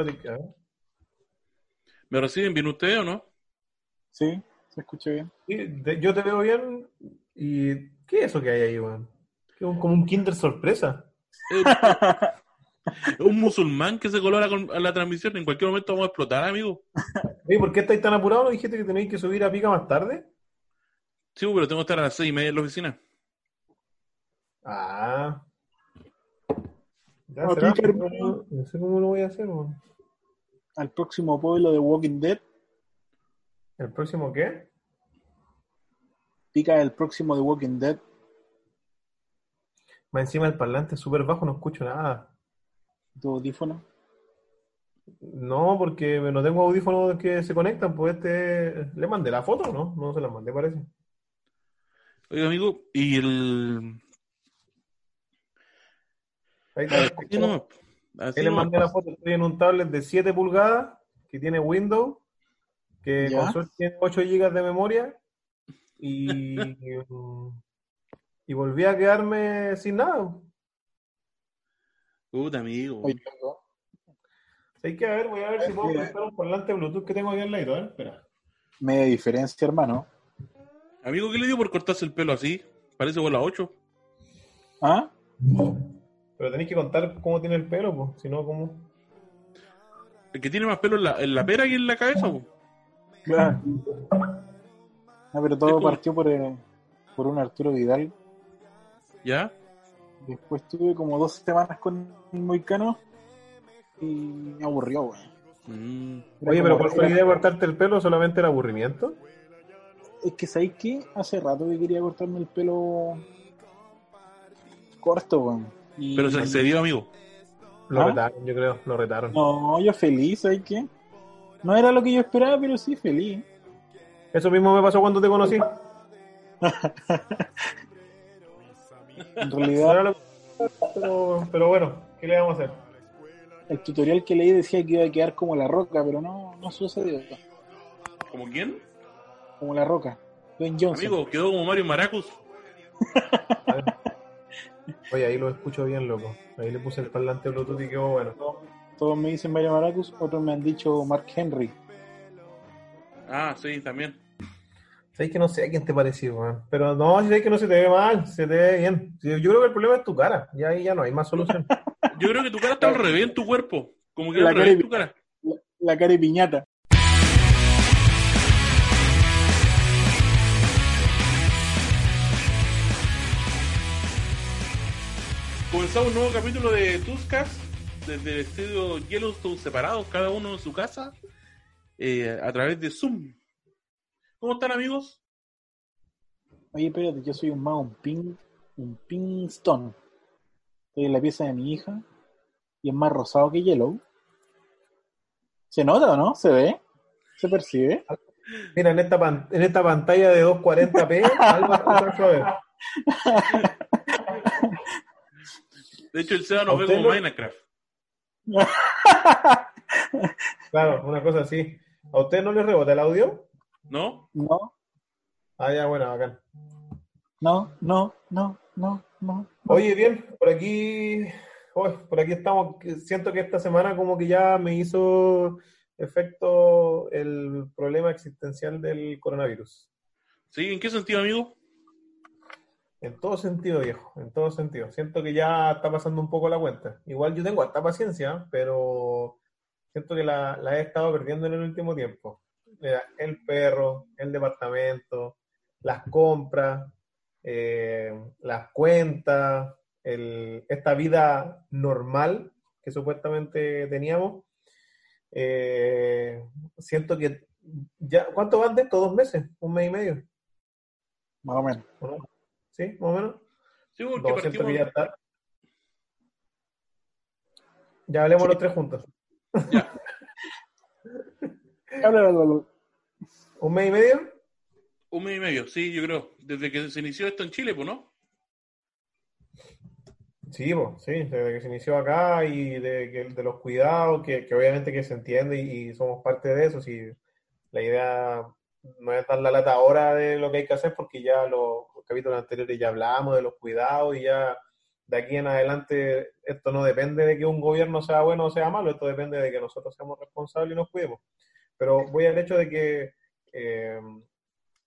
Espérate, que- a ver. ¿Me reciben bien ustedes o no? Sí, se escucha bien. Sí, de- yo te veo bien. ¿Y qué es eso que hay ahí, weón? Como un Kinder sorpresa. Eh, un musulmán que se coló a la, con- a la transmisión. En cualquier momento vamos a explotar, amigo. Oye, ¿por qué estáis tan apurados? ¿No dijiste que tenéis que subir a pica más tarde? Sí, pero tengo que estar a las seis y media en la oficina. Ah. Ya será, hermano. no, no sé cómo lo voy a hacer. Al próximo pueblo de Walking Dead, ¿El próximo qué? pica el próximo de Walking Dead. Más encima el parlante es súper bajo, no escucho nada. Tu audífono. No, porque no tengo audífonos que se conectan, pues este... ¿Le mandé la foto no? No se la mandé, parece. Oiga, amigo, y el. Ahí está. Así nomás. Así Ahí le mandé la foto, estoy en un tablet de 7 pulgadas que tiene Windows, que ¿Ya? con suerte tiene 8 GB de memoria y, y volví a quedarme sin nada. Puta, amigo. Oye, Hay que a ver, voy a ver si puedo conectar un parlante Bluetooth que tengo aquí al lado. Ver, espera. media diferencia, hermano. Amigo, ¿qué le dio por cortarse el pelo así? Parece bola 8. ¿Ah? Pero tenéis que contar cómo tiene el pelo, pues, si no, cómo. El que tiene más pelo en la, en la pera que en la cabeza, po. Claro. No, pero todo partió por, eh, por un Arturo Vidal. ¿Ya? Después tuve como dos semanas con el Moicano y me aburrió, güey. Mm. Oye, pero ¿cuál fue la idea de cortarte el pelo? ¿Solamente el aburrimiento? Es que, ¿sabéis qué? Hace rato que quería cortarme el pelo corto, güey. Y- Pero se excedió, amigo. Lo ¿Ah? retaron, yo creo, lo retaron. No, yo feliz, ¿sabes qué? No era lo que yo esperaba, pero sí feliz. Eso mismo me pasó cuando te conocí. En realidad, pero, pero bueno, ¿qué le vamos a hacer? el tutorial que leí decía que iba a quedar como la roca, pero no, no sucedió. ¿Como quién? Como la roca. Ben Johnson. Amigo, quedó como Mario Maracus. Oye, ahí lo escucho bien, loco. Ahí le puse el parlante Bluetooth y quedó bueno. Todos me dicen Mario Maracus, otros me han dicho Mark Henry. Ah, sí, también. Sabes que no sé a quién te pareció, weón. Pero no, si sabes que no se te ve mal, se te ve bien. Yo creo que el problema es tu cara. Ya ahí ya no hay más solución. Yo creo que tu cara está al revés en tu cuerpo. Como que La al revés cara- tu cara. La, la cara de piñata. Comenzamos un nuevo capítulo de Tuscas desde el estudio Yellowstone separados, cada uno en su casa, eh, a través de Zoom. ¿Cómo están, amigos? Oye, espérate, yo soy un más un ping, un Pinkstone. Estoy en la pieza de mi hija y es más rosado que Yellow. ¿Se nota o no? ¿Se ve? ¿Se percibe? Mira, en esta, pan- en esta pantalla de 240p, algo alcanzo a ver. De hecho, el Seba nos ¿A ve como lo- Minecraft. Claro, una cosa así. ¿A usted no le rebota el audio? ¿No? No, Ah, ya, bueno, bacán. no, no, no, no, no. Oye, bien, por aquí, por aquí estamos. Siento que esta semana como que ya me hizo efecto el problema existencial del coronavirus. ¿Sí? ¿En qué sentido, amigo? En todo sentido, viejo, en todo sentido. Siento que ya está pasando un poco la cuenta. Igual yo tengo harta paciencia, pero siento que la, la he estado perdiendo en el último tiempo. El perro, el departamento, las compras, eh, las cuentas, el- esta vida normal que supuestamente teníamos. Eh, siento que ya, ¿cuánto van de estos? ¿Dos meses? ¿Un mes y medio? Más o menos. ¿O no? ¿Sí? ¿Más o menos? Sí, porque No, siento partimos... que ya hablemos los tres juntos. Ya. ¿Un mes y medio? Un mes y medio, sí, yo creo. Desde que se inició esto en Chile, pues, ¿no? Sí, po, sí, desde que se inició acá y de, que- de los cuidados, que, que obviamente que se entiende y, y somos parte de eso. Si la idea no es dar la lata ahora de lo que hay que hacer, porque ya los, los capítulos anteriores ya hablamos de los cuidados y ya de aquí en adelante esto no depende de que un gobierno sea bueno o sea malo, esto depende de que nosotros seamos responsables y nos cuidemos. Pero voy al hecho de que eh,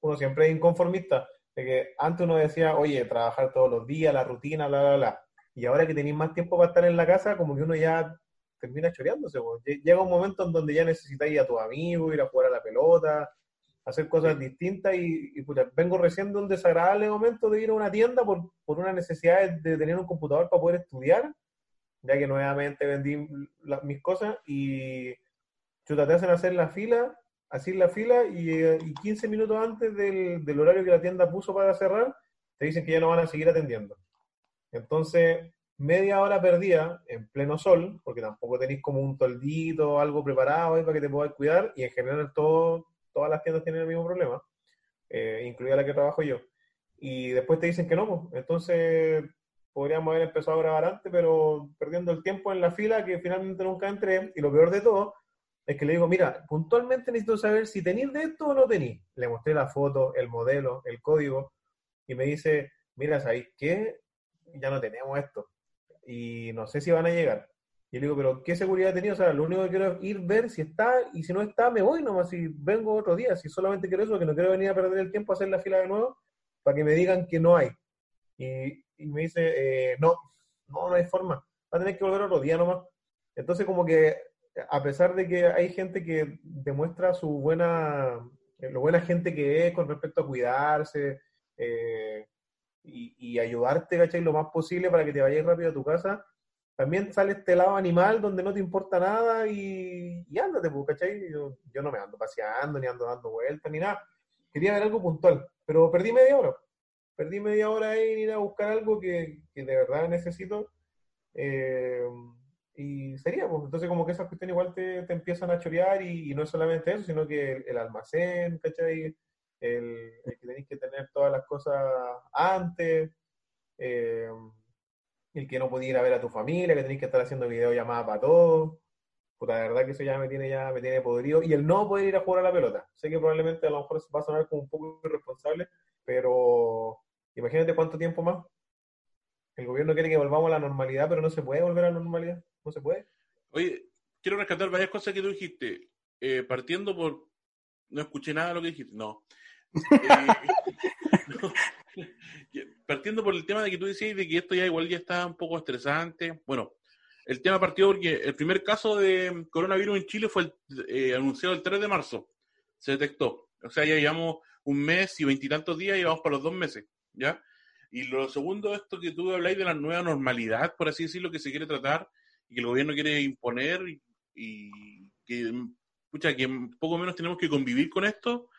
uno siempre es inconformista, de que antes uno decía, oye, trabajar todos los días, la rutina, bla, bla, bla. Y ahora que tenéis más tiempo para estar en la casa, como que uno ya termina choreándose. Llega un momento en donde ya necesitáis a tu amigo, ir a jugar a la pelota, hacer cosas distintas y, vengo recién de un desagradable momento de ir a una tienda por, por una necesidad de, tener un computador para poder estudiar, ya que nuevamente vendí mis cosas y chuta, te hacen hacer la fila, así la fila y, y 15 minutos antes del, del, horario que la tienda puso para cerrar, te dicen que ya no van a seguir atendiendo. Entonces, media hora perdida en pleno sol, porque tampoco tenéis como un toldito o algo preparado ahí para que te puedas cuidar, y en general todo, todas las tiendas tienen el mismo problema, eh, incluida la que trabajo yo. Y después te dicen que no, entonces podríamos haber empezado a grabar antes, pero perdiendo el tiempo en la fila que finalmente nunca entré, y lo peor de todo es que le digo, mira, puntualmente necesito saber si tenéis de esto o no tenéis. Le mostré la foto, el modelo, el código, y me dice, mira, ¿sabéis qué? Ya no tenemos esto y no sé si van a llegar. Y le digo, pero ¿qué seguridad tenía? O sea, lo único que quiero es ir, ver si está, y si no está, me voy nomás, si vengo otro día, si solamente quiero eso, que no quiero venir a perder el tiempo a hacer la fila de nuevo, para que me digan que no hay. Y, me dice, eh, no, no, no hay forma, va a tener que volver otro día nomás. Entonces, como que, a pesar de que hay gente que demuestra su buena, lo buena gente que es con respecto a cuidarse, eh, y, ayudarte, ¿cachai? Lo más posible para que te vayas rápido a tu casa. También sale este lado animal donde no te importa nada y, y ándate, pues, ¿cachai? Yo, yo no me ando paseando, ni ando dando vueltas, ni nada. Quería ver algo puntual, pero perdí media hora. Perdí media hora ahí en ir a buscar algo que, que de verdad necesito. Eh, y sería, pues, entonces como que esas cuestiones igual te, te empiezan a chorear y, no es solamente eso, sino que el, el almacén, ¿cachai? el, que tenéis que tener todas las cosas antes, eh, el que no podía ir a ver a tu familia, que tenéis que estar haciendo videollamadas para todo. Puta, la verdad que eso ya me tiene ya me tiene podrido. Y el no poder ir a jugar a la pelota. Sé que probablemente a lo mejor va a sonar como un poco irresponsable, pero imagínate cuánto tiempo más. El gobierno quiere que volvamos a la normalidad, pero no se puede volver a la normalidad. No se puede. Oye, quiero rescatar varias cosas que tú dijiste. Eh, partiendo por. No escuché nada de lo que dijiste. No. partiendo por el tema de que tú decías de que esto ya igual ya está un poco estresante. Bueno, el tema partió porque el primer caso de coronavirus en Chile fue eh, anunciado el 3 de marzo. Se detectó. O sea, ya llevamos un mes y veintitantos días y vamos para los dos meses, ¿ya? Y lo segundo, esto que tú habláis de la nueva normalidad, por así decirlo, que se quiere tratar y que el gobierno quiere imponer y, que, pucha, que poco menos tenemos que convivir con esto,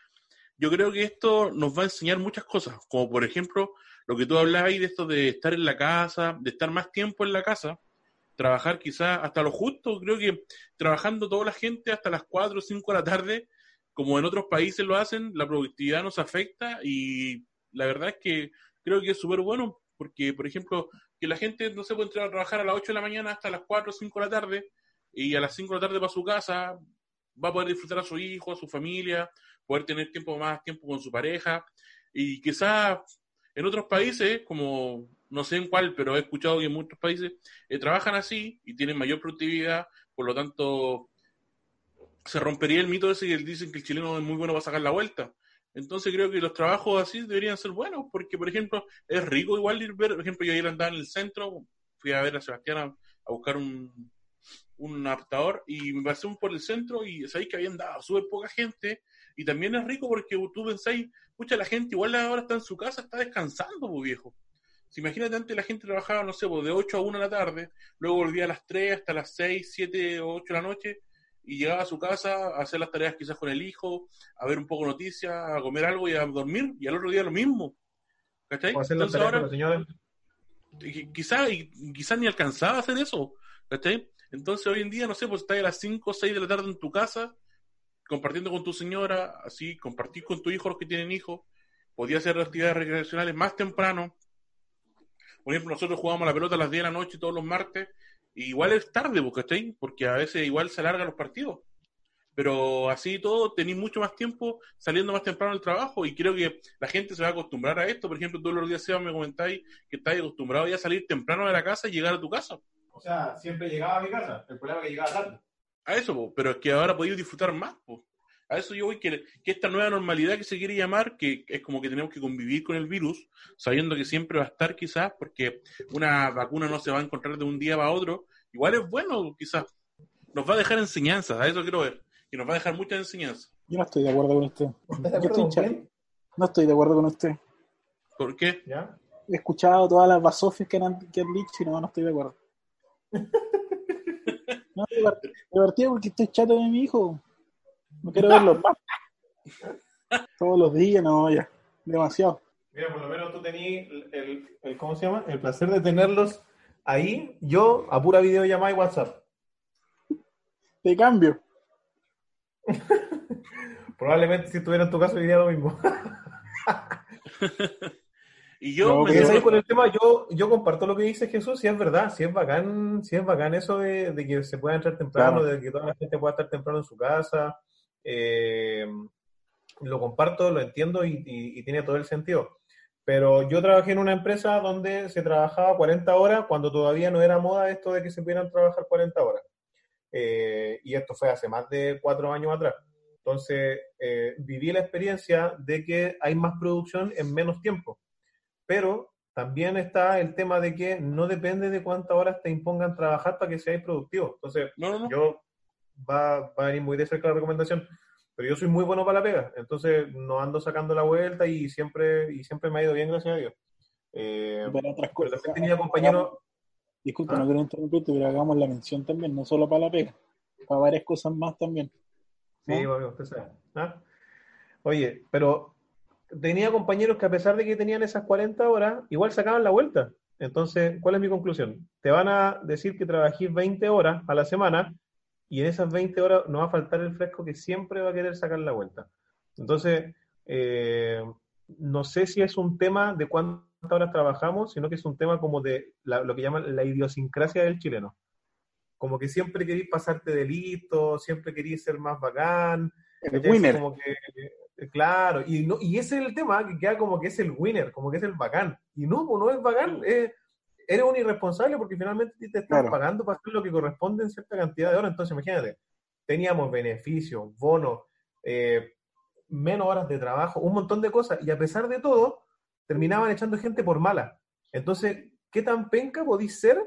yo creo que esto nos va a enseñar muchas cosas, como por ejemplo lo que tú hablabas de esto de estar en la casa, de estar más tiempo en la casa, trabajar quizás hasta lo justo, creo que trabajando toda la gente hasta las 4 o 5 de la tarde, como en otros países lo hacen, la productividad nos afecta y la verdad es que creo que es súper bueno, porque por ejemplo, que la gente no se puede entrar a trabajar a las 8 de la mañana hasta las 4 o 5 de la tarde y a las 5 de la tarde para su casa, va a poder disfrutar a su hijo, a su familia, poder tener tiempo más tiempo con su pareja y quizás en otros países, como no sé en cuál, pero he escuchado que en muchos países eh, trabajan así y tienen mayor productividad, por lo tanto se rompería el mito ese que dicen que el chileno es muy bueno para sacar la vuelta. Entonces creo que los trabajos así deberían ser buenos, porque por ejemplo es rico igual ir ver, por ejemplo yo ayer andaba en el centro, fui a ver a Sebastián a, buscar un, un adaptador y me pasé por el centro y sabéis que habían dado súper poca gente y también es rico porque tú pensáis, pucha, la gente igual ahora está en su casa, está descansando, pues viejo. Si imagínate antes la gente trabajaba, no sé, pues, de 8 a 1 de la tarde, luego volvía a las 3 hasta las 6, 7 o 8 de la noche y llegaba a su casa a hacer las tareas quizás con el hijo, a ver un poco noticias, a comer algo y a dormir, y al otro día lo mismo. ¿Cachai? Entonces ahora, quizás quizá ni alcanzaba a hacer eso. ¿Cachai? Entonces hoy en día, no sé, pues estás a las 5 o 6 de la tarde en tu casa, compartiendo con tu señora, así, compartir con tu hijo los que tienen hijos, podía hacer actividades recreacionales más temprano. Por ejemplo, nosotros jugamos la pelota a las 10 de la noche todos los martes, y igual es tarde, ¿cachai? Porque a veces igual se alargan los partidos. pero así todo tenéis mucho más tiempo saliendo más temprano del trabajo y creo que la gente se va a acostumbrar a esto. Por ejemplo, todos los días, Seba, me comentáis que estáis acostumbrado ya a salir temprano de la casa y llegar a tu casa. O sea, siempre llegaba a mi casa. El problema es que llegaba tarde. A eso, po, pero es que ahora podéis disfrutar más. Po. A eso yo voy, que, que esta nueva normalidad que se quiere llamar, que es como que tenemos que convivir con el virus, sabiendo que siempre va a estar quizás, porque una vacuna no se va a encontrar de un día para otro, igual es bueno quizás. Nos va a dejar enseñanzas, a eso quiero ver y nos va a dejar muchas enseñanzas. Yo no estoy de acuerdo con usted. ¿Estás de Yo acuerdo estoy con cha- quién? No estoy de acuerdo con usted. ¿Por qué? ¿Ya? He escuchado todas las basofias que han, que han dicho y no, no estoy de acuerdo. No, divert- divertido porque estoy chato de mi hijo. No quiero verlo más. Todos los días, no, ya. Demasiado. Mira, por lo menos tú tenías el, el- el- ¿cómo se llama? El placer de tenerlos ahí, yo a pura videollamada y WhatsApp. De cambio. Probablemente si estuviera en tu caso diría lo mismo. Y yo con el tema, yo, yo comparto lo que dice Jesús, si es verdad, si es bacán, si es bacán eso de, de que se pueda entrar temprano, Claro. de que toda la gente pueda estar temprano en su casa. eh, lo comparto, lo entiendo y, y- y tiene todo el sentido. Pero yo trabajé en una empresa donde se trabajaba 40 horas cuando todavía no era moda esto de que se pudieran trabajar 40 horas. Eh, y esto fue hace más de cuatro años atrás. Entonces, eh, viví la experiencia de que hay más producción en menos tiempo. Pero también está el tema de que no depende de cuántas horas te impongan trabajar para que seas productivo. Entonces, No, no, no. yo va, va a venir muy de cerca la recomendación, pero yo soy muy bueno para la pega, entonces no ando sacando la vuelta y siempre, y siempre me ha ido bien, gracias a Dios. Eh, Pero otras pero cosas. también tenía compañeros, Disculpe, ¿Ah? no quiero interrumpirte, pero hagamos la mención también, no solo para la pega, para varias cosas más también. Sí, ¿no? bueno, usted sabe. ¿Ah? Oye, pero tenía compañeros que a pesar de que tenían esas 40 horas, igual sacaban la vuelta. Entonces, ¿cuál es mi conclusión? Te van a decir que trabajís 20 horas a la semana y en esas 20 horas no va a faltar el fresco que siempre va a querer sacar la vuelta. Entonces, eh, no sé si es un tema de cuántas horas trabajamos, sino que es un tema como de la- lo que llaman la idiosincrasia del chileno. Como que siempre querís pasarte de listo, siempre querís ser más bacán, El. Como que, claro, y, no, y ese es el tema, que queda como que es el winner, como que es el bacán. Y no, pues no es bacán, eh, eres un irresponsable porque finalmente te Claro. pagando para hacer lo que corresponde en cierta cantidad de horas. Entonces, imagínate, teníamos beneficios, bonos, eh, menos horas de trabajo, un montón de cosas, y a pesar de todo, terminaban echando gente por mala. Entonces, ¿qué tan penca podéis ser?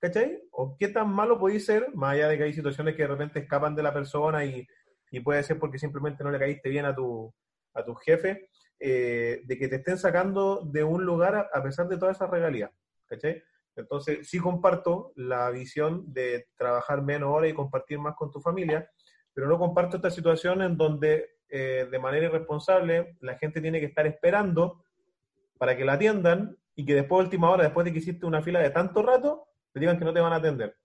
¿Cachai? ¿O qué tan malo podéis ser? Más allá de que hay situaciones que de repente escapan de la persona y, y puede ser porque simplemente no le caíste bien a tu, a tu jefe, eh, de que te estén sacando de un lugar a, a pesar de todas esas regalías. ¿Cachai? Entonces, sí comparto la visión de trabajar menos horas y compartir más con tu familia, pero no comparto esta situación en donde eh, de manera irresponsable la gente tiene que estar esperando para que la atiendan y que después, última hora, después de que hiciste una fila de tanto rato, te digan que no te van a atender.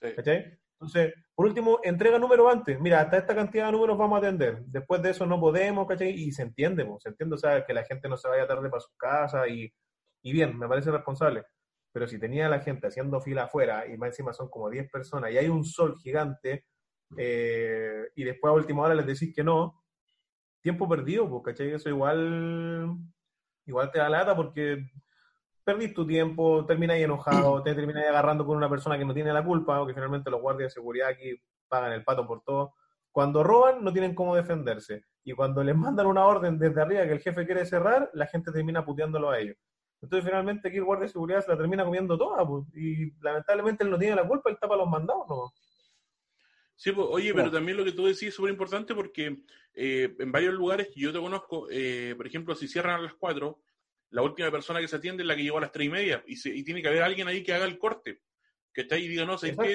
Sí. ¿Cachai? Entonces, por último, entrega números antes. Mira, hasta esta cantidad de números vamos a atender. Después de eso no podemos, ¿cachai? Y se entiende, po, se entiende, o sea, que la gente no se vaya tarde para sus casas y, y bien, me parece responsable. Pero si tenía la gente haciendo fila afuera y más encima son como 10 personas y hay un sol gigante eh, y después a última hora les decís que no, tiempo perdido, pues, ¿cachai? Eso igual, igual te da lata porque perdís tu tiempo, termináis enojado, te termináis agarrando con una persona que no tiene la culpa, o que finalmente los guardias de seguridad aquí pagan el pato por todo. Cuando roban, no tienen cómo defenderse. Y cuando les mandan una orden desde arriba que el jefe quiere cerrar, la gente termina puteándolo a ellos. Entonces, finalmente, aquí el guardia de seguridad se la termina comiendo toda, pues, y lamentablemente él no tiene la culpa, él tapa los mandados, ¿no? Sí, pues, oye, pero también lo que tú decís es súper importante porque eh, en varios lugares que yo te conozco, eh, por ejemplo, si cierran a las 4, la última persona que se atiende es la que llegó a las 3 y media y, se- y tiene que haber alguien ahí que haga el corte, que está ahí y diga, no, ¿sabes qué?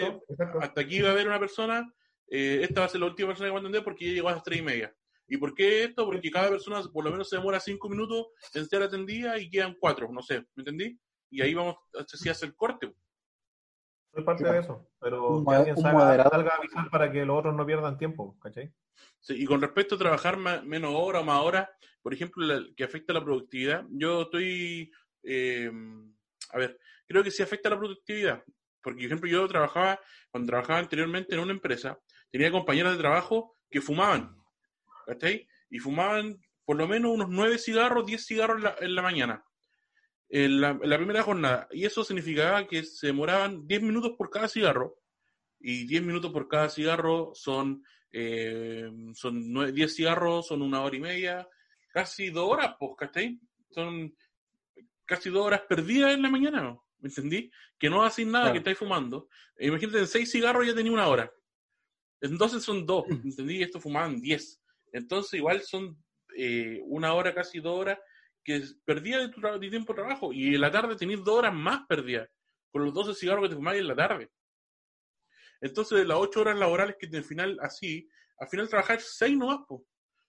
Hasta aquí va a haber una persona, eh, esta va a ser la última persona que va a atender porque ya llegó a las 3 y media. ¿Y por qué esto? Porque cada persona por lo menos se demora 5 minutos en ser atendida y quedan 4, no sé, ¿me entendí? Y ahí vamos a si hace el corte. Soy parte Claro. de eso, pero Un que alguien un salga, salga a avisar para que los otros no pierdan tiempo, ¿cachai? Sí, y con respecto a trabajar ma- menos horas o más horas, por ejemplo, la- que afecta a la productividad, yo estoy, eh, a ver, creo que sí afecta a la productividad, porque, por ejemplo, yo trabajaba, cuando trabajaba anteriormente en una empresa, tenía compañeros de trabajo que fumaban, ¿cachai? Y fumaban por lo menos unos 9 cigarros, 10 cigarros en la, en la mañana, en la, en la primera jornada. Y eso significaba que se demoraban 10 minutos por cada cigarro, y 10 minutos por cada cigarro son, eh, son nue- 10 cigarros, son una hora y media, casi dos horas, pues, ¿cachai? Son casi dos horas perdidas en la mañana. ¿me entendí? Que no hacen nada, Claro. que estáis fumando. E Imagínate, en seis cigarros ya tenía una hora. Entonces son dos, ¿me entendí? Y estos fumaban 10. Entonces igual son eh, una hora, casi dos horas, que perdía de tu de tiempo de trabajo. Y en la tarde tenías dos horas más perdidas, con los 12 cigarros que te fumabas en la tarde. Entonces, de las ocho horas laborales que al final, así, al final trabajáis seis nomás, po.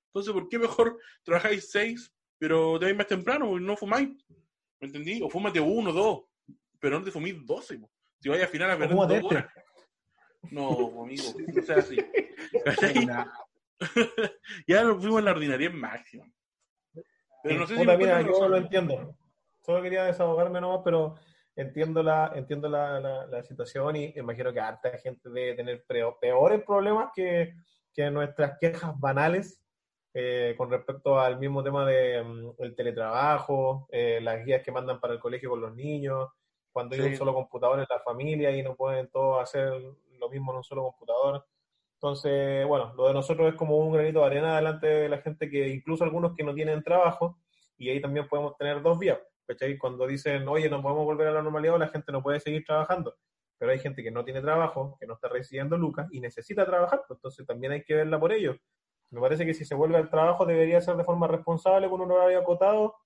Entonces, ¿por qué mejor trabajáis seis, pero te vais más temprano y no fumáis? ¿Me entendí? O fúmate uno, dos, pero no te fumís doce, po. Si vais al final a perder fúmate dos este. horas. No, amigo, no sea así. Ya nos fuimos en la ordinaria máxima. Pero no sé si Puta, mira, yo razón. lo entiendo. Solo quería desahogarme nomás, pero entiendo la, entiendo la, la, la situación y imagino que harta gente debe tener peor- peores problemas que, que nuestras quejas banales eh, con respecto al mismo tema de mm, el teletrabajo, eh, las guías que mandan para el colegio con los niños, cuando hay un solo computador en la familia y no pueden todos hacer lo mismo en un solo computador. Entonces, bueno, lo de nosotros es como un granito de arena delante de la gente que, incluso algunos que no tienen trabajo, y ahí también podemos tener dos vías. ¿cachai? Cuando dicen, oye, no podemos volver a la normalidad, la gente no puede seguir trabajando. Pero hay gente que no tiene trabajo, que no está recibiendo lucas y necesita trabajar, pues entonces también hay que verla por ello. Me parece que si se vuelve al trabajo debería ser de forma responsable, con un horario acotado,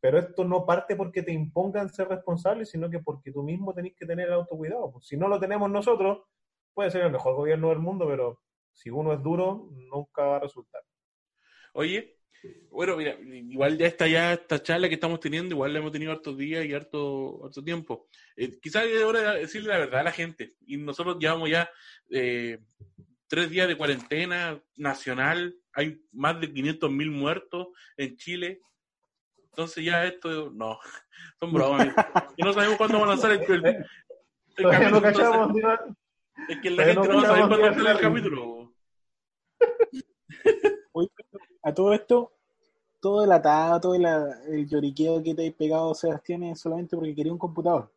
pero esto no parte porque te impongan ser responsable, sino que porque tú mismo tenés que tener el autocuidado. Pues si no lo tenemos nosotros, puede ser el mejor gobierno del mundo, pero si uno es duro, nunca va a resultar. Oye, bueno, mira, igual ya está ya esta charla que estamos teniendo, igual la hemos tenido hartos días y harto, harto tiempo. Eh, quizás es hora de decirle la verdad a la gente. Y nosotros llevamos ya eh, tres días de cuarentena nacional, hay más de 500 mil muertos en Chile. Entonces ya esto, no, son bromas. Y no sabemos cuándo va a lanzar el, el, no cachamos. Es que la gente no no va a saber cachamos cuándo ni va a salir el capítulo. Oye, a todo esto, todo el atado, todo el, el lloriqueo que te has pegado, Sebastián, es solamente porque quería un computador.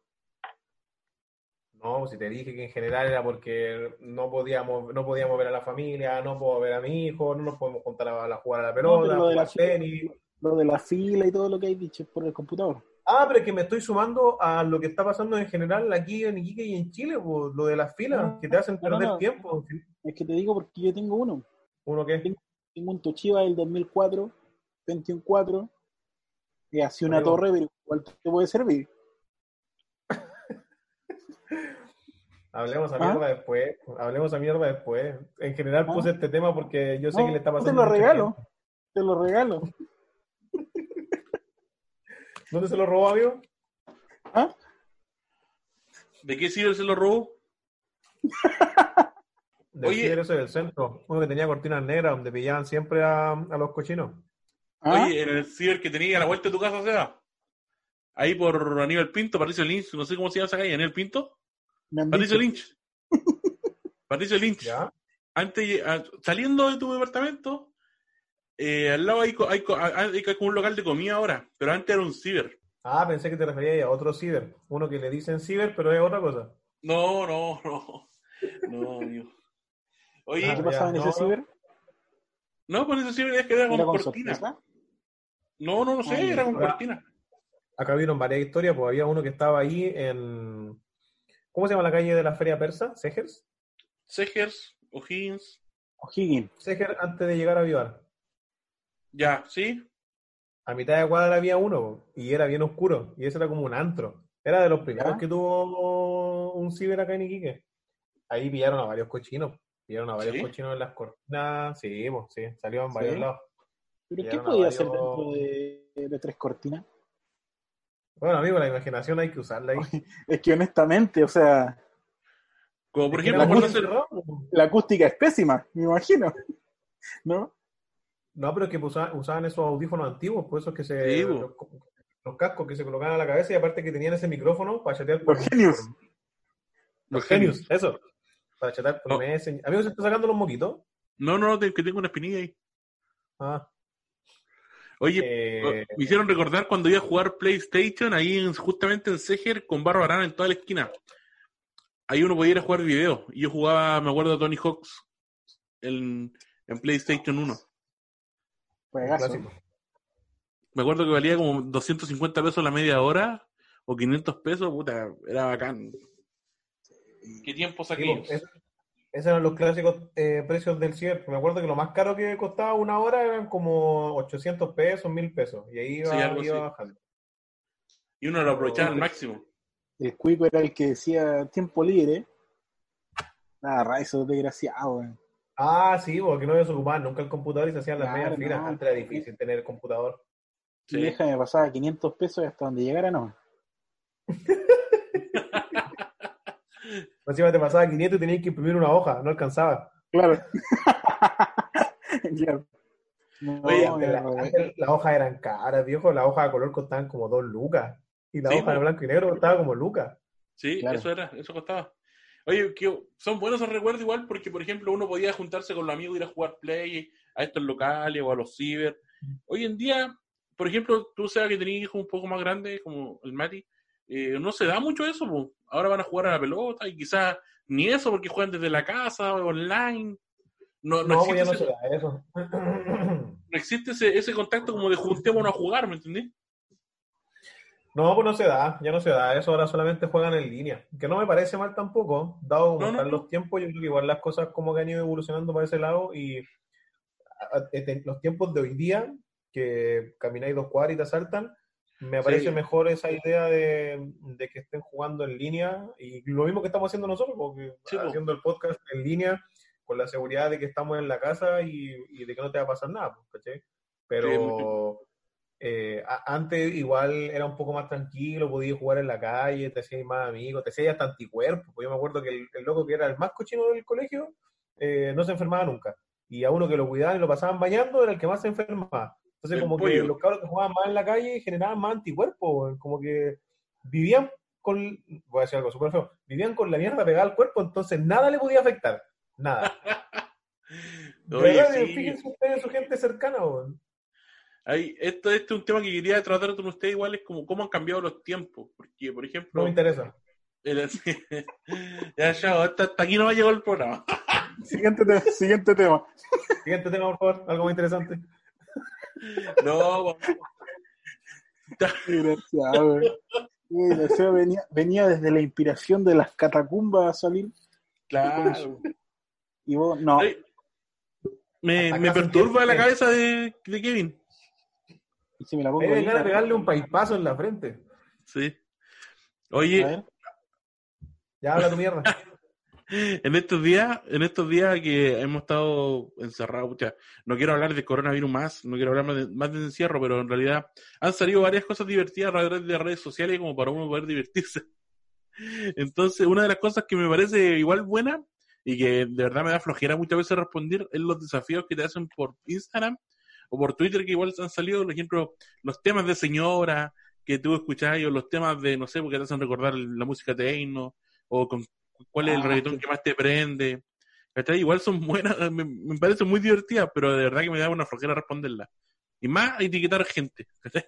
No, si te dije que en general era porque no podíamos, no podíamos ver a la familia, no puedo ver a mi hijo, no nos podemos juntar a, a jugar a la No, pelota, pero lo de la jugar tenis. Lo de la fila y todo lo que hay dicho es por el computador. Ah, pero es que me estoy sumando a lo que está pasando en general aquí en Iquique y en Chile, lo de las filas que te hacen no, perder no. tiempo. Es que te digo porque yo tengo uno. Uno que Tengo un Toshiba del 2004, 21.4, y así una torre, pero igual te puede servir. hablemos a ¿Ah? mierda después, hablemos a mierda después. En general ¿Ah? puse este tema porque yo sé No, que le está te pasando. lo a mucha regalo. Te lo regalo. ¿Dónde se lo robó, amigo? ¿Ah? ¿De qué sirve se lo robó? Del Oye. ciber ese del centro, uno que tenía cortinas negras donde pillaban siempre a, a los cochinos. ¿Ah? Oye, en el ciber que tenía a la vuelta de tu casa, Seba. Ahí por Aníbal Pinto, Patricio Lynch, no sé cómo se llama esa calle, Aníbal Pinto. Patricio. Lynch. Patricio Lynch. ¿Ya? Antes, a- saliendo de tu departamento, eh, al lado hay, co- hay, co- hay como un local de comida ahora, pero antes era un ciber. Ah, pensé que te referías a otro ciber. Uno que le dicen ciber, pero es otra cosa. No, no, no. No, amigo. Oye, Ah, ¿Qué pasaba en ese no, ciber? no, con ese ciber es que era con ¿Era con cortina. sorpresa? No, no, no sé, era con Ah. cortina. Acá vieron varias historias, pues había uno que estaba ahí en... ¿Cómo se llama la calle de la Feria Persa? ¿Segers? Segers, O'Higgins, O'Higgins. Segers antes de llegar a Vivar. Ya, ¿sí? A mitad de cuadra había uno y era bien oscuro y ese era como un antro. Era de los primeros ¿Ya? que tuvo un ciber acá en Iquique. Ahí pillaron a varios cochinos. Pillaron a varios ¿Sí? cochinos en las cortinas. Sí, pues, sí, salió en varios ¿Sí? lados. ¿Pero qué no podía varios- hacer dentro de, de tres cortinas? Bueno, amigo, la imaginación hay que usarla ahí. Es que honestamente, o sea, Como por ejemplo, la acústica es pésima, me imagino. ¿No? No, pero es que usaban, usaban esos audífonos antiguos, por eso es que se. Sí, los, los cascos que se colocaban a la cabeza y aparte que tenían ese micrófono para chatear por. Los genios. por- los genios, eso. Para chatear por No. Messenger. Amigo, ¿se está sacando los moquitos? No, no, que tengo una espinilla ahí. Ah. Oye, Eh, me hicieron recordar cuando iba a jugar PlayStation ahí en- justamente en Seger con Barro Arana en toda la esquina. Ahí uno podía ir a jugar video. Y yo jugaba, me acuerdo, a Tony Hawks en, en PlayStation 1. Juegazo. clásico. Me acuerdo que valía como 250 pesos la media hora o 500 pesos, puta, era bacán. ¿Qué tiempo Sí, saqué? pues, es- esos eran los clásicos eh, precios del ciber. Me acuerdo que lo más caro que costaba una hora eran como 800 pesos, 1000 pesos. Y ahí iba, Sí, bajando. Y uno lo aprovechaba al máximo. El cuico era el que decía tiempo libre. Nada, eso desgraciado, weón. Ah, sí, porque no desocupaban nunca el computador y se hacían las Claro, medias filas. no. Antes era difícil tener el computador. Sí. Mi vieja me pasaba 500 pesos y hasta donde llegara no. Encima te pasaba 500 y tenías que imprimir una hoja, no alcanzaba. Claro. claro. No, Oye, Antes la- no, antes las hojas eran caras, viejo. Las hojas de color costaban como 2 lucas. Y la Sí, hoja de blanco y negro costaba como lucas. Sí, Claro. eso era, eso costaba. Oye, que son buenos esos recuerdos igual porque, por ejemplo, uno podía juntarse con los amigos, ir a jugar play a estos locales o a los ciber. Hoy en día, por ejemplo, tú sabes que tenías hijos un poco más grandes, como el Mati, eh, no se da mucho eso. po. Ahora van a jugar a la pelota y quizás ni eso porque juegan desde la casa o online. No, no, No, pues existe, ya no ese, se da eso. no existe ese, ese contacto como de juntémonos a jugar, ¿me entendés? No, pues no se da, ya no se da. Eso ahora solamente juegan en línea. Que no me parece mal tampoco, dado como No, están no. los tiempos, yo creo que igual las cosas como que han ido evolucionando para ese lado y a- a- los tiempos de hoy día, que camináis dos cuadras y te asaltan, me parece mejor esa idea de, de que estén jugando en línea y lo mismo que estamos haciendo nosotros, porque Sí, haciendo el podcast en línea con la seguridad de que estamos en la casa y, y de que no te va a pasar nada, ¿cachai? Pero eh, antes igual era un poco más tranquilo, podías jugar en la calle, te hacías más amigos, te hacías hasta anticuerpos. Pues yo me acuerdo que el, el loco que era el más cochino del colegio eh, no se enfermaba nunca. Y a uno que lo cuidaban y lo pasaban bañando era el que más se enfermaba. Entonces, El como pollo. que los cabros que jugaban más en la calle generaban más anticuerpos, como que vivían con, voy a decir algo súper feo, vivían con la mierda pegada al cuerpo, entonces nada le podía afectar. Nada. Oye, sí. Fíjense ustedes en su gente cercana, weón. Ahí, esto, este es un tema que quería tratar con ustedes igual, es como cómo han cambiado los tiempos. Porque, por ejemplo, no me interesa. el- ya, ya, hasta, hasta aquí no va a llegar el programa. Siguiente, te- siguiente tema. Siguiente tema, por favor, algo muy interesante. No, Desgraciado, venía, venía desde la inspiración de las catacumbas a salir. claro. Y vos, no. Me, me perturba la cabeza de, de Kevin. Y si me la pongo Ahí pegarle un paipazo en la frente. Sí. Oye. Ya habla tu mierda. en estos días, en estos días que hemos estado encerrados, pucha, no quiero hablar de coronavirus más, no quiero hablar más de, más de encierro, pero en realidad han salido varias cosas divertidas a través de redes sociales como para uno poder divertirse. Entonces, una de las cosas que me parece igual buena y que de verdad me da flojera muchas veces responder es los desafíos que te hacen por Instagram o por Twitter que igual han salido, por ejemplo, los temas de señora que tú escuchás o los temas de, no sé, porque te hacen recordar la música techno o con cuál es el Ah, reggaetón sí. que más te prende. ¿Cachai? Igual son buenas, me, me parecen muy divertidas, pero de verdad que me da una flojera responderlas. Y más etiquetar gente, ¿cachai?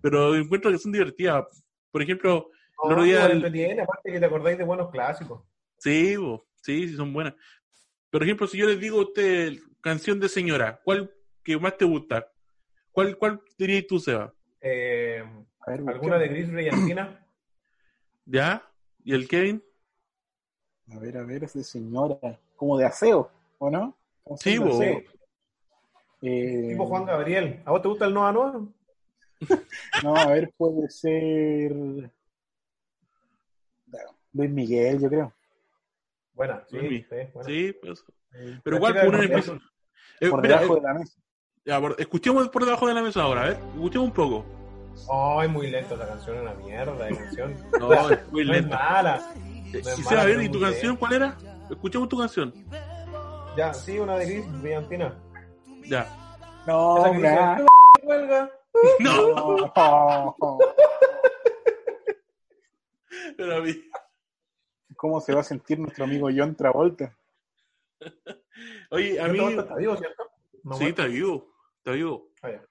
Pero encuentro que son divertidas. Por ejemplo, el otro día igual el- aparte que te acordáis de buenos clásicos. Sí, bo, sí, sí, son buenas. Por ejemplo, si yo les digo a usted canción de señora, ¿cuál que más te gusta? ¿Cuál, cuál dirías tú, Seba? Eh, ver, ¿Alguna de busquemos. Gris Brillantina? ¿Ya? ¿Y el Kevin? A ver, a ver, es de señora. Como de aseo, ¿o no? Sí. Sí, Eh, tipo Juan Gabriel. ¿A vos te gusta el Noa Noa? No, a ver, puede ser. Luis Miguel, yo creo. Buena, sí, sí, buena. Sí, pues. Pero La ¿cuál chica del ponen en Congreso. especial? Eh, por debajo eh, de la mesa. Ya, por- escuchemos por debajo de la mesa ahora, a ver, escuchemos un poco. Ay, muy lenta esa canción, es una mierda de canción. No, es muy No es lenta. mala. Eh, no es y mala, Seba, a ver, pero ¿y tu canción cuál era? Escuchemos tu canción. Ya, sí, una de Gris Brillantina. Ya. No, hombre. Huelga. No, No. pero a mí. ¿Cómo se va a sentir nuestro amigo John Travolta? Oye, a mí. ¿Está vivo, cierto? No, sí, muerto. está vivo. Ah, ya.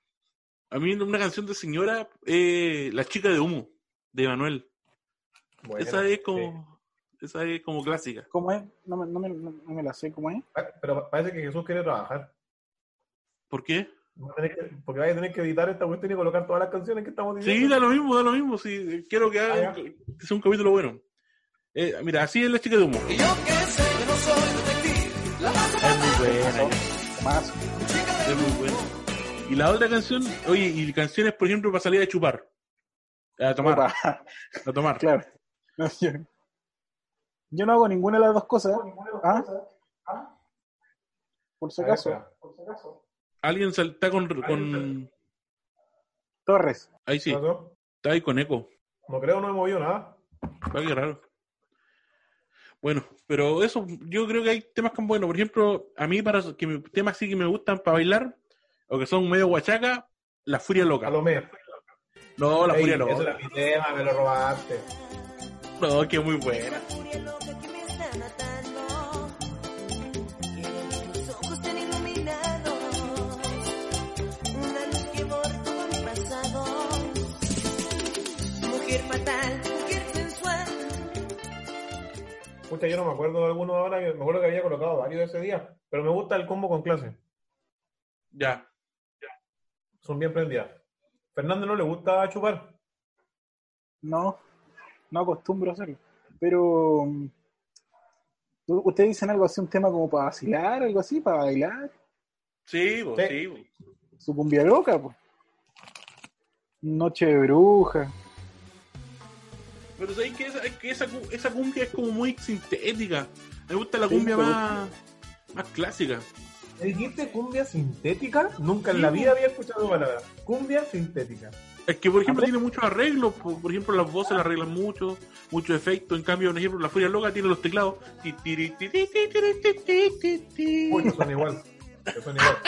A mí una canción de señora, eh, La chica de humo, de Manuel. Esa es sí. como, esa es como clásica. ¿Cómo es? No me, no me, no me la sé, ¿cómo es? Ah, Pero parece que Jesús quiere trabajar. ¿Por qué? Porque vaya a tener que editar esta cuestión y colocar todas las canciones que estamos Sí, diciendo. da lo mismo, da lo mismo. Sí, quiero que haga Ah, que sea un capítulo bueno. Eh, mira, así es la chica de humo. Y yo que sé que no soy detective, la paso Es muy buena, Más. es muy buena. Y la otra canción, oye, y canciones, por ejemplo, para salir a chupar. A tomar, Opa, a tomar. claro. No, yo, yo no hago ninguna de las dos cosas. ¿Ah? Por si acaso. Alguien está con, con. Torres. Ahí sí, está ahí con eco. No creo, no he movido nada. Ah, qué raro. Bueno, pero eso, yo creo que hay temas que buenos. Por ejemplo, a mí, para que me- temas sí que me gustan para bailar, o que son medio guachaca, La Furia Loca. A lo menos. No, La Ey, Furia Eso Loca. era mi tema, me lo robaste. No, que muy buena. furia loca que me está matando. Quiero tus ojos tan iluminados. Una luz que borra todo mi pasado. Mujer fatal, mujer sensual. Pucha, yo no me acuerdo de alguno ahora, que- me acuerdo que había colocado varios ese día, pero me gusta el combo con clase. Ya. Son bien prendidas. Fernando no le gusta chupar. No, no acostumbro a hacerlo. Pero. mm, ¿tú- ¿Ustedes dicen algo así, un tema como para vacilar, algo así, para bailar? Sí, bo, Sí. Su cumbia loca, pues. Noche de bruja. Pero ¿sabes que esa, es que esa, esa cumbia es como muy sintética. Me gusta la cumbia más, más clásica. ¿Me dijiste cumbia sintética? Nunca en Sí, la vida había escuchado palabra. Cumbia sintética. Es que, por ejemplo, tiene muchos arreglos. Por, por ejemplo, las voces las arreglan mucho, muchos efectos. En cambio, por ejemplo, la Furia Loca tiene los teclados. Uy, no son igual. No son igual.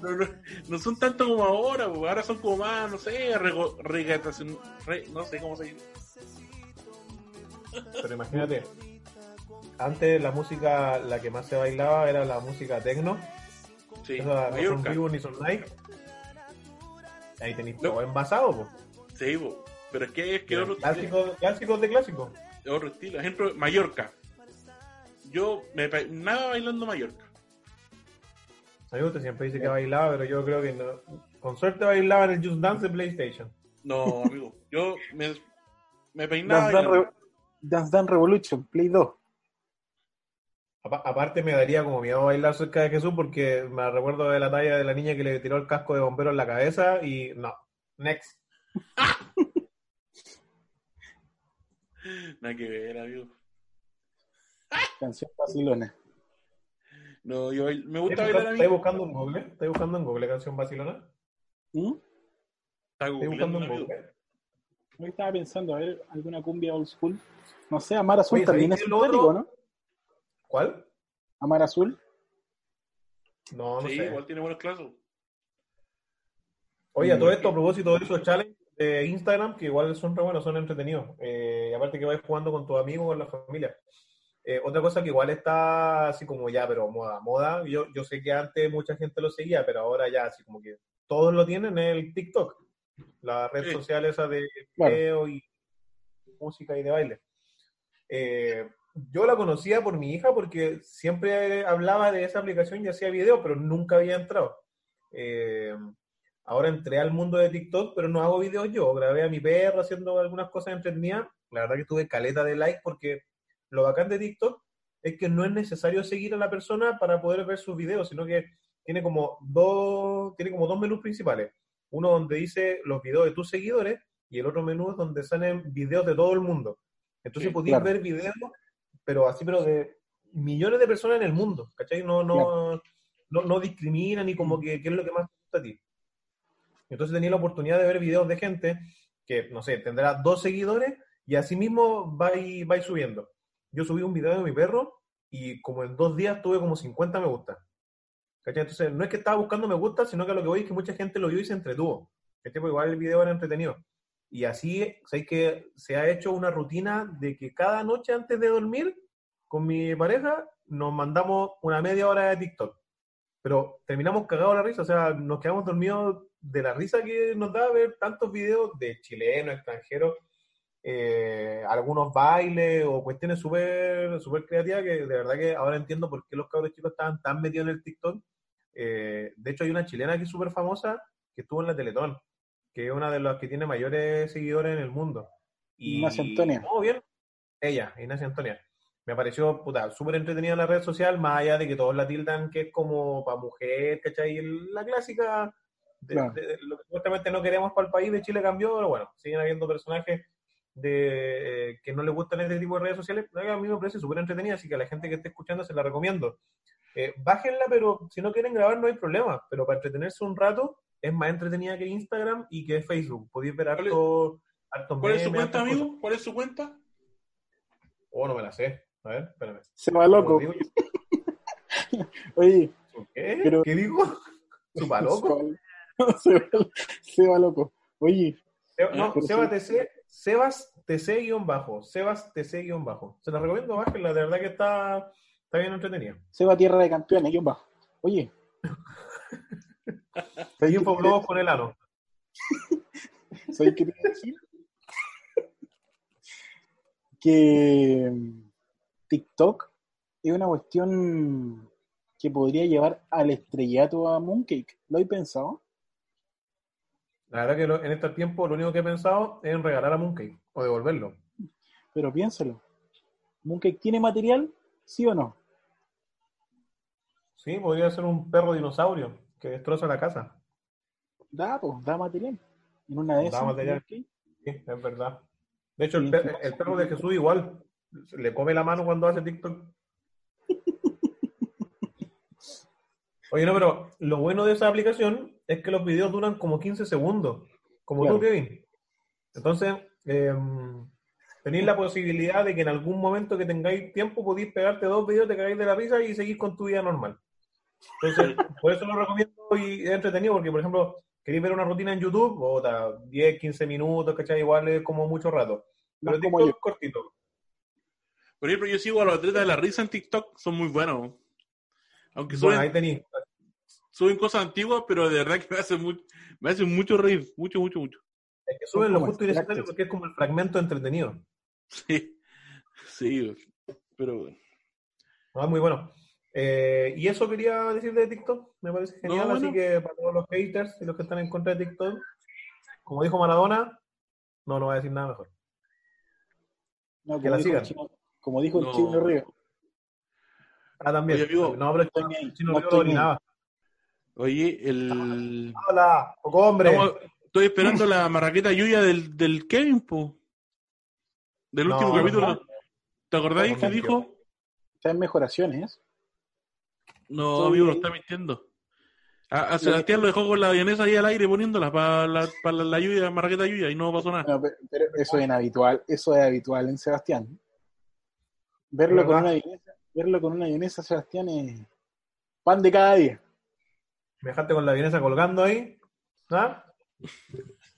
No, no- no son tanto como ahora, po. ahora son como más, no sé, regatación, re- no sé cómo se dice. Pero imagínate, antes la música, la que más se bailaba era la música techno. Sí, Esa no son vivos ni son Nike. Ahí tenéis No. todo envasado, po. Sí, po. pero es que es que otro, Clásicos, clásicos de clásicos. otro estilo. Ejemplo, Mallorca. Yo me nada bailando Mallorca. A mí usted siempre dice que bailaba, pero yo creo que no. Con suerte bailaba en el Just Dance de PlayStation. No, amigo. Yo me, me peinaba. Dance Dance, bailando. Re- Dance Dance Revolution, Play 2. Apa- Aparte me daría como miedo bailar cerca de Jesús porque me recuerdo de la talla de la niña que le tiró el casco de bombero en la cabeza y no. Next. Nada que ver, amigo. Canción Barcelona. No, yo bail- me gusta ¿Estáis bailar a mí. estáis buscando en Google? ¿Estáis buscando en Google canción Barcelona? ¿Mm? Está ¿Estáis googleando, buscando en. Google? Estaba pensando, a ver, alguna cumbia old school. No sé, Amar Azul Oye, también ¿sabéis es otro? ¿no? ¿Cuál? Amar Azul. No, no sí, sé. igual tiene buenos clases. Oye, a todo esto, a propósito de esos challenges de Instagram, que igual son re buenos, son entretenidos. Eh, y aparte que vais jugando con tus amigos, con la familia. Eh, otra cosa que igual está así como ya, pero moda, moda. Yo, yo sé que antes mucha gente lo seguía, pero ahora ya así como que todos lo tienen en el TikTok, la red Sí. social esa de Claro. video y música y de baile. Eh, yo la conocía por mi hija porque siempre hablaba de esa aplicación y hacía video, pero nunca había entrado. Eh, ahora entré al mundo de TikTok, pero no hago videos yo. Grabé a mi perro haciendo algunas cosas entretenidas. La verdad que tuve caleta de like porque lo bacán de TikTok es que no es necesario seguir a la persona para poder ver sus videos, sino que tiene como dos, tiene como dos menús principales. Uno donde dice los videos de tus seguidores y el otro menú es donde salen videos de todo el mundo. Entonces Sí, podías claro. ver videos, pero así, pero de millones de personas en el mundo, ¿cachai? No, no, no, no discrimina ni como que qué es lo que más gusta a ti. Entonces tenía la oportunidad de ver videos de gente que, no sé, tendrá dos seguidores y así mismo va y, va y subiendo. Yo subí un video de mi perro y como en dos días tuve como 50 me gusta. ¿Cachai? Entonces no es que estaba buscando me gusta, sino que lo que voy es que mucha gente lo vio y se entretuvo. ¿Cachai? Porque igual el video era entretenido. Y así, ¿sabes que Se ha hecho una rutina de que cada noche antes de dormir con mi pareja nos mandamos una media hora de TikTok. Pero terminamos cagados la risa, o sea, nos quedamos dormidos de la risa que nos da ver tantos videos de chilenos, extranjeros, eh, algunos bailes o cuestiones súper súper creativas que de verdad que ahora entiendo por qué los cabros chicos estaban tan metidos en el TikTok. Eh, de hecho, hay una chilena que es súper famosa que estuvo en la Teletón, que es una de las que tiene mayores seguidores en el mundo. Y, Ignacia Antonia. Oh, bien. Ella, Ignacia Antonia. Me pareció, puta, súper entretenida la red social, más allá de que todos la tildan que es como para mujer, ¿cachai? La clásica de, Claro. de- de lo que supuestamente no queremos para el país de Chile cambió, pero bueno, siguen habiendo personajes de eh, que no les gustan este tipo de redes sociales, a mí me parece súper entretenida, así que a la gente que esté escuchando se la recomiendo. Eh, bájenla, pero si no quieren grabar no hay problema, pero para entretenerse un rato es más entretenida que Instagram y que Facebook. Podéis ver ¿Cuál es- harto, hartos ¿Cuál es su cuenta, cosas. amigo? ¿Cuál es su cuenta? Oh, no me la sé. A ver, espérame. Se va loco. Digo. Oye, ¿Qué? Pero- ¿Qué dijo? ¿Supa loco? Se va, se va loco. Oye, Se- No, Seba sí. TC, Sebas TC guion bajo. Sebas TC guion bajo. Se la recomiendo, bájenla, de verdad que está, está bien entretenida. se va a tierra de campeones, ¿quién va? Oye. Y infoglobos con el ano. ¿Sabes qué te iba a decir? Que mm, TikTok es una cuestión que podría llevar al estrellato a Mooncake. ¿Lo he pensado? La verdad que lo- en este tiempo lo único que he pensado es en regalar a Mooncake o devolverlo. Pero piénsalo. ¿Mooncake tiene material? ¿Sí o no? Sí, podría ser un perro dinosaurio que destroza la casa. Da, pues, da material. En una de Da esas. material. Sí, es verdad. De hecho, el, per- el perro de Jesús igual. Le come la mano cuando hace TikTok. Oye, no, pero lo bueno de esa aplicación es que los videos duran como 15 segundos, como Claro. tú, Kevin. Entonces, eh, tenéis la posibilidad de que en algún momento que tengáis tiempo podéis pegarte dos videos, te cagáis de la risa y seguís con tu vida normal. Entonces, por eso lo recomiendo y es entretenido, porque, por ejemplo, queréis ver una rutina en YouTube, o 10, 15 minutos, ¿cachai? Igual es como mucho rato. Pero como TikTok yo. cortito. Por ejemplo, yo sigo a los atletas de la risa en TikTok, son muy buenos. Aunque Bueno, suben, ahí tenéis. suben cosas antiguas, pero de verdad que me hacen mucho, me hacen mucho reír, mucho, mucho, mucho. Es que suben lo justo y necesario porque es como el fragmento entretenido. Sí, sí, pero bueno. Ah, muy bueno. Eh, y eso quería decir de TikTok, me parece genial, No, así que para todos los haters y los que están en contra de TikTok, como dijo Maradona, no, no va a decir nada mejor. No, Que la sigan. chino, como dijo No. el chino Río. Ah, también. Oye, amigo, no, pero el chino no Río bien. orinaba. Oye, el... ¡Hola! ¡Poco hombre! Estamos- estoy esperando la marraqueta Yuya del, del Kevin, po. Del último no, capítulo. no. ¿Te acordáis No, que no, dijo? Está en mejoraciones. No, amigo, lo ahí. está mintiendo. A, a Sebastián lo dejó con la vienesa ahí al aire poniéndola para la, para la, la lluvia, y no pasó nada. No, pero eso es inhabitual, eso es habitual en Sebastián. Verlo con una vienesa, verlo con una vienesa, Sebastián, es pan de cada día. Me dejaste con la vienesa colgando ahí. ¿Ah?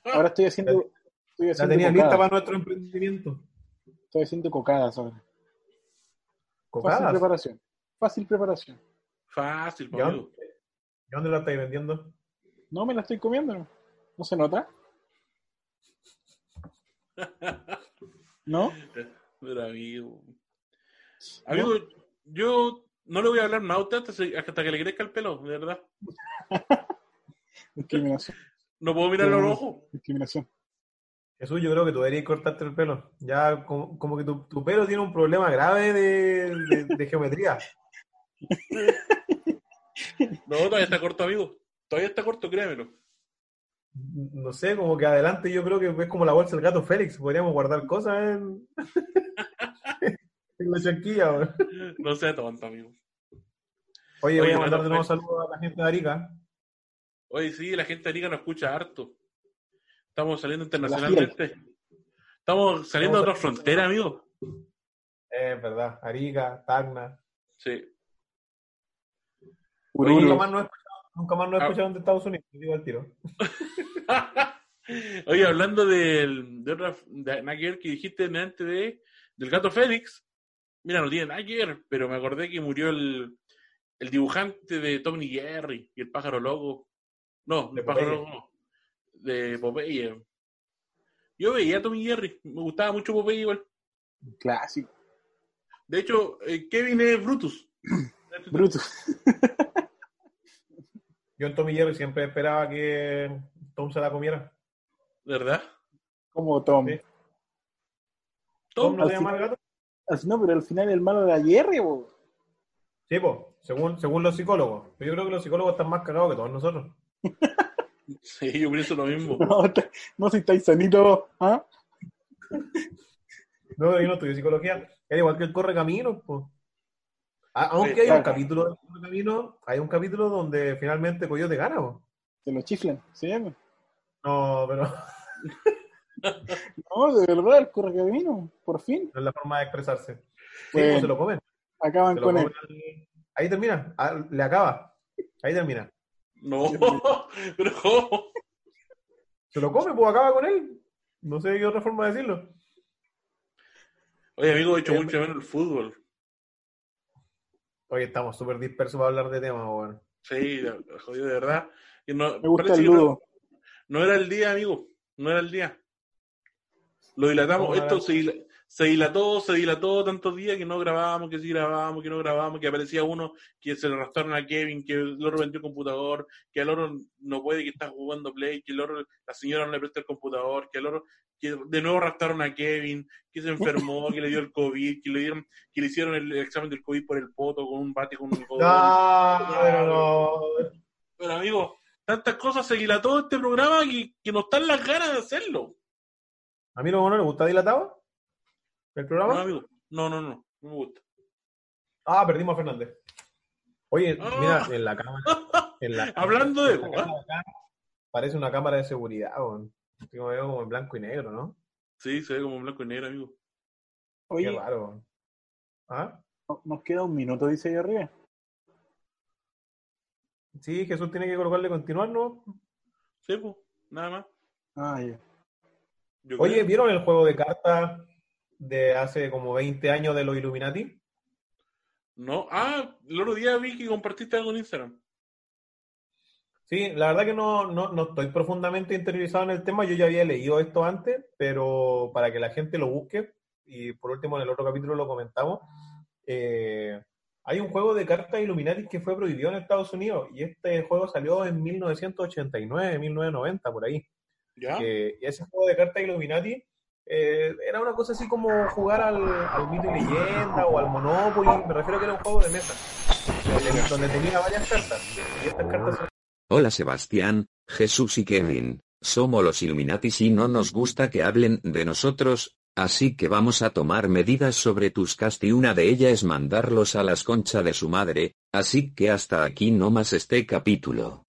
Ahora estoy haciendo, estoy La tenía lista para nuestro emprendimiento. Estoy haciendo cocadas ahora. Fácil ¿Cocadas? preparación. Fácil preparación. Fácil. ¿Y dónde la estáis vendiendo? No me la estoy comiendo, ¿no? ¿No se nota? ¿No? Pero, amigo. Amigo, yo no le voy a hablar más a usted hasta, que le crezca el pelo, de verdad. Discriminación. No puedo mirarlo a los ojos. Discriminación. Jesús, yo creo que tú deberías cortarte el pelo. Ya como, como que tu, tu pelo tiene un problema grave de, de- de geometría. No, todavía está corto, amigo. Todavía está corto, créemelo. No sé, como que adelante yo creo que es como la bolsa del gato Félix. Podríamos guardar cosas en, en la chanquilla. No sea tonto, amigo. Oye, Oye, voy a mandar de nuevo saludos a la gente de Arica. Oye, sí, la gente de Arica nos escucha harto. Estamos saliendo internacionalmente. Estamos saliendo a otra frontera, amigo. Es verdad, Arica, Tacna. Sí. Oye, nunca más no he escuchado, nunca más no he Ah. escuchado de Estados Unidos, digo al tiro. Oye, hablando del- de otra de, nada que dijiste antes de del gato Félix, Mira, no tiene nada que ver, pero me acordé que murió el, el dibujante de Tommy Jerry y el pájaro loco. No, De el pájaro loco no. De Popeye. Yo veía a Tommy Jerry, me gustaba mucho Popeye igual. Clásico. De hecho, eh, Kevin es Brutus. Bruto. Yo en Tommy Jerry siempre esperaba que Tom se la comiera. ¿Verdad? Como Tom. Sí. Tom, ¿Tom no se llama el gato? Así no, pero al final el malo era Jerry, bo. Sí, pues, según, según los psicólogos. Pero yo creo que los psicólogos están más cagados que todos nosotros. Sí, yo pienso lo mismo. No, te- no si estáis sanitos, ¿ah? No, yo no estudio psicología. Era igual que el corre camino, pues. Aunque Sí, hay un capítulo del corre camino, hay un capítulo donde finalmente Coyote gana, pues. Se lo chiflan, ¿sí? No, No, pero de verdad, el correcamino, por fin. no es la forma de expresarse. Sí, pues se lo comen. Acaban Se lo con comen él. al- Ahí termina. Le acaba. Ahí termina. No, pero ¿cómo? Se lo come, pues acaba con él. No sé qué otra forma de decirlo. Oye, amigo, he hecho Eh, mucho menos el fútbol. Oye, estamos súper dispersos para hablar de temas, weón. Sí, jodido, de verdad. Y no, Me gusta parece el que no- era el día, amigo. No era el día. Lo dilatamos. ¿Cómo Esto se, se dilató, se dilató tantos días que no grabábamos, que sí grabábamos, que no grabábamos, que aparecía uno que se le arrastraron a Kevin, que el otro vendió el computador, que el otro no puede, que está jugando Play, que el otro, la señora no le presta el computador, que el otro, que de nuevo arrastraron a Kevin, que se enfermó, que le dio el COVID, que le dieron, que le hicieron el examen del COVID por el poto con un bate con un No, pero no. Pero amigo, tantas cosas se dilató este programa que, que no están las ganas de hacerlo. ¿A mí no, no le gusta dilatado? ¿El No, programa? amigo. No, no, no. No me gusta. Ah, perdimos a Fernández. Oye, Ah. mira, en la cámara. en la- Hablando de- en la cámara acá, Parece una cámara de seguridad, weón. Como veo como en blanco y negro, ¿no? Sí, se ve como blanco y negro, amigo. Qué raro. ¿Ah? no- nos queda un minuto, dice ahí arriba. Sí, Jesús tiene que colocarle continuar, ¿no? Sí, pues, nada más. Ah, ya. Yo Oye, creo. ¿vieron el juego de cartas de hace como 20 años de los Illuminati? No. Ah, el otro día vi que compartiste algo en Instagram. Sí, la verdad que no, no, no estoy profundamente interiorizado en el tema, yo ya había leído esto antes, pero para que la gente lo busque, y por último en el otro capítulo lo comentamos, eh, hay un juego de cartas Illuminati que fue prohibido en Estados Unidos, y este juego salió en 1989, 1990, por ahí. ¿Ya? que y ese juego de cartas Illuminati eh, era una cosa así como jugar al, al mito y leyenda o al Monopoly, me refiero a que era un juego de mesa, donde, donde tenía varias cartas, y estas cartas son Hola Sebastián, Jesús y Kevin, somos los Illuminatis y no nos gusta que hablen de nosotros, así que vamos a tomar medidas sobre tus cast y una de ellas es mandarlos a las conchas de su madre, así que hasta aquí no más este capítulo.